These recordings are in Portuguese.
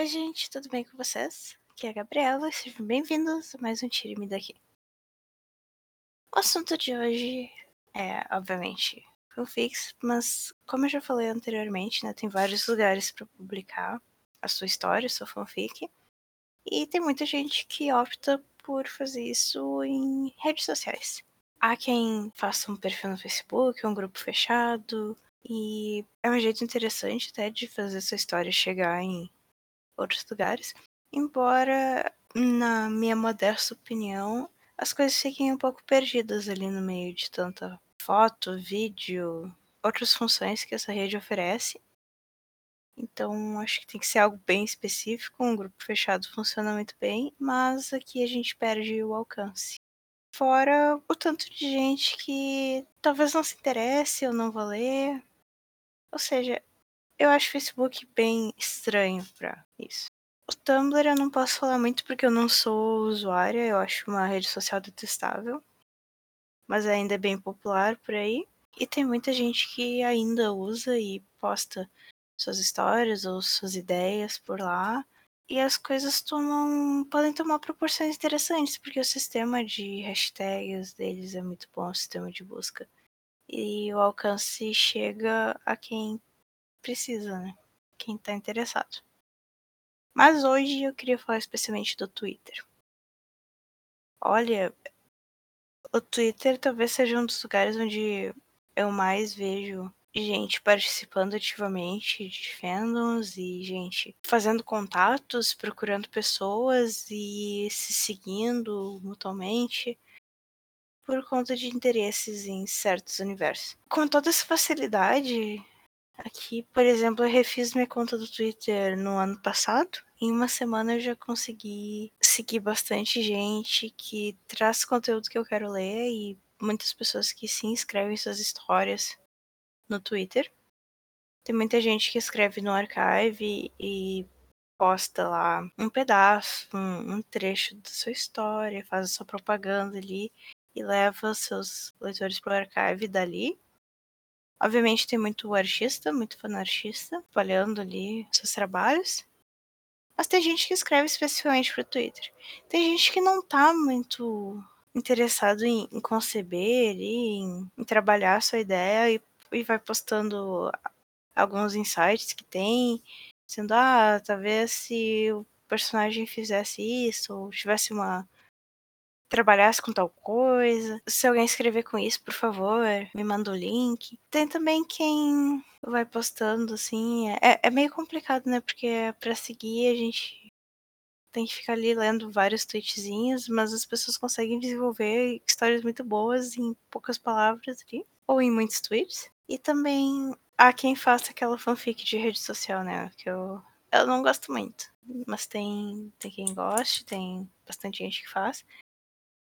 Oi, gente, tudo bem com vocês? Aqui é a Gabriela, sejam bem-vindos a mais um Tire-me Daqui. O assunto de hoje é, obviamente, fanfics, mas como eu já falei anteriormente, né, tem vários lugares para publicar a sua história, a sua fanfic, e tem muita gente que opta por fazer isso em redes sociais. Há quem faça um perfil no Facebook, um grupo fechado, e é um jeito interessante até de fazer sua história chegar em outros lugares. Embora, na minha modesta opinião, as coisas fiquem um pouco perdidas ali no meio de tanta foto, vídeo, outras funções que essa rede oferece. Então, acho que tem que ser algo bem específico. Um grupo fechado funciona muito bem, mas aqui a gente perde o alcance. Fora o tanto de gente que talvez não se interesse ou não vá ler. Ou seja, eu acho o Facebook bem estranho para isso. O Tumblr eu não posso falar muito porque eu não sou usuária, eu acho uma rede social detestável. Mas ainda é bem popular por aí. E tem muita gente que ainda usa e posta suas histórias ou suas ideias por lá. E as coisas tomam. podem tomar proporções interessantes, porque o sistema de hashtags deles é muito bom, o sistema de busca. E o alcance chega a quem precisa, né? Quem tá interessado. Mas hoje eu queria falar especialmente do Twitter. Olha, o Twitter talvez seja um dos lugares onde eu mais vejo gente participando ativamente de fandoms e gente fazendo contatos, procurando pessoas e se seguindo mutuamente por conta de interesses em certos universos. Com toda essa facilidade, aqui, por exemplo, eu refiz minha conta do Twitter no ano passado em uma semana eu já consegui seguir bastante gente que traz conteúdo que eu quero ler e muitas pessoas que sim escrevem suas histórias no Twitter. Tem muita gente que escreve no archive e posta lá um pedaço, um, um trecho da sua história, faz a sua propaganda ali e leva seus leitores pro archive dali. Obviamente tem muito artista, muito fanartista, espalhando ali seus trabalhos. Mas tem gente que escreve especificamente pro Twitter. Tem gente que não tá muito interessado em, em conceber em, em, trabalhar a sua ideia e, e vai postando alguns insights que tem, dizendo, ah, talvez se o personagem fizesse isso, ou tivesse uma trabalhasse com tal coisa. Se alguém escrever com isso, por favor, me manda o link. Tem também quem vai postando, assim. É, é meio complicado, né? Porque para seguir a gente tem que ficar ali lendo vários tweetzinhos, mas as pessoas conseguem desenvolver histórias muito boas em poucas palavras ali, ou em muitos tweets. E também há quem faça aquela fanfic de rede social, né? Que eu, eu não gosto muito. Mas tem, tem quem goste, tem bastante gente que faz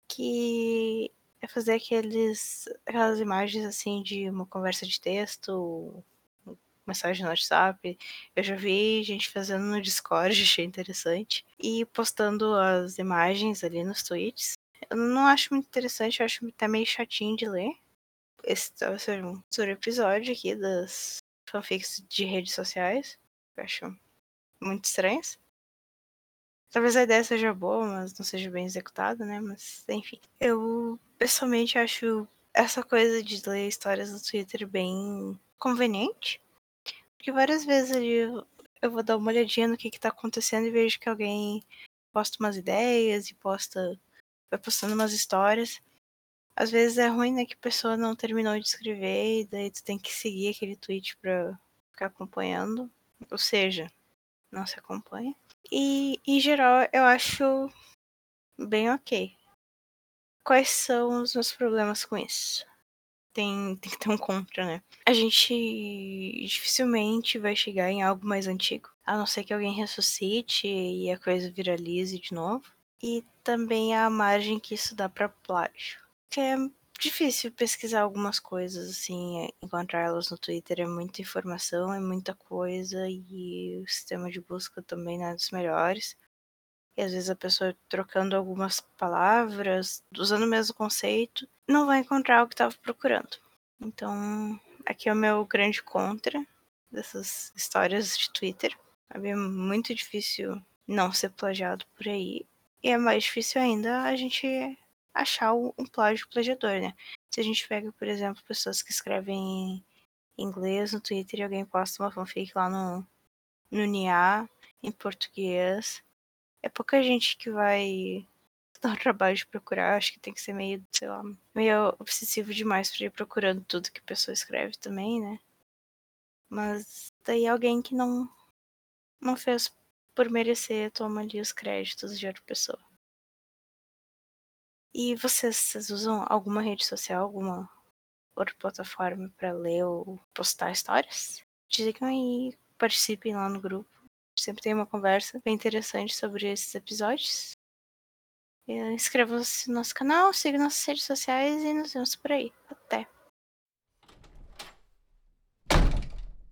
que é fazer aqueles, aquelas imagens assim de uma conversa de texto, mensagem no WhatsApp. Eu já vi gente fazendo no Discord, achei interessante. E postando as imagens ali nos tweets. Eu não acho muito interessante, eu acho até meio chatinho de ler. Esse vai ser um episódio aqui das fanfics de redes sociais. Eu acho muito estranhas. Talvez a ideia seja boa, mas não seja bem executada, né? Mas, enfim. Eu, pessoalmente, acho essa coisa de ler histórias no Twitter bem conveniente. Porque várias vezes ali eu, vou dar uma olhadinha no que, que tá acontecendo e vejo que alguém posta umas ideias e posta. vai postando umas histórias. Às vezes é ruim, né, que a pessoa não terminou de escrever e daí tu tem que seguir aquele tweet pra ficar acompanhando. Ou seja, não se acompanha. E, em geral, eu acho bem ok. Quais são os meus problemas com isso? Tem, tem que ter um contra, né? A gente dificilmente vai chegar em algo mais antigo, a não ser que alguém ressuscite e a coisa viralize de novo. E também a margem que isso dá para plágio. Que é difícil pesquisar algumas coisas, assim, encontrar elas no Twitter é muita informação, é muita coisa, e o sistema de busca também não é dos melhores. E às vezes a pessoa trocando algumas palavras, usando o mesmo conceito, não vai encontrar o que estava procurando. Então, aqui é o meu grande contra dessas histórias de Twitter. É muito difícil não ser plagiado por aí. E é mais difícil ainda a gente achar um plágio plagiador, né? Se a gente pega, por exemplo, pessoas que escrevem em inglês no Twitter e alguém posta uma fanfic lá no, no NIA, em português, é pouca gente que vai dar o trabalho de procurar. Acho que tem que ser meio, sei lá, meio obsessivo demais pra ir procurando tudo que a pessoa escreve também, né? Mas daí alguém que não, não fez por merecer toma ali os créditos de outra pessoa. E vocês, vocês usam alguma rede social, alguma outra plataforma para ler ou postar histórias? Digam aí, participem lá no grupo. Sempre tem uma conversa bem interessante sobre esses episódios. Inscrevam-se no nosso canal, sigam nossas redes sociais e nos vemos por aí. Até!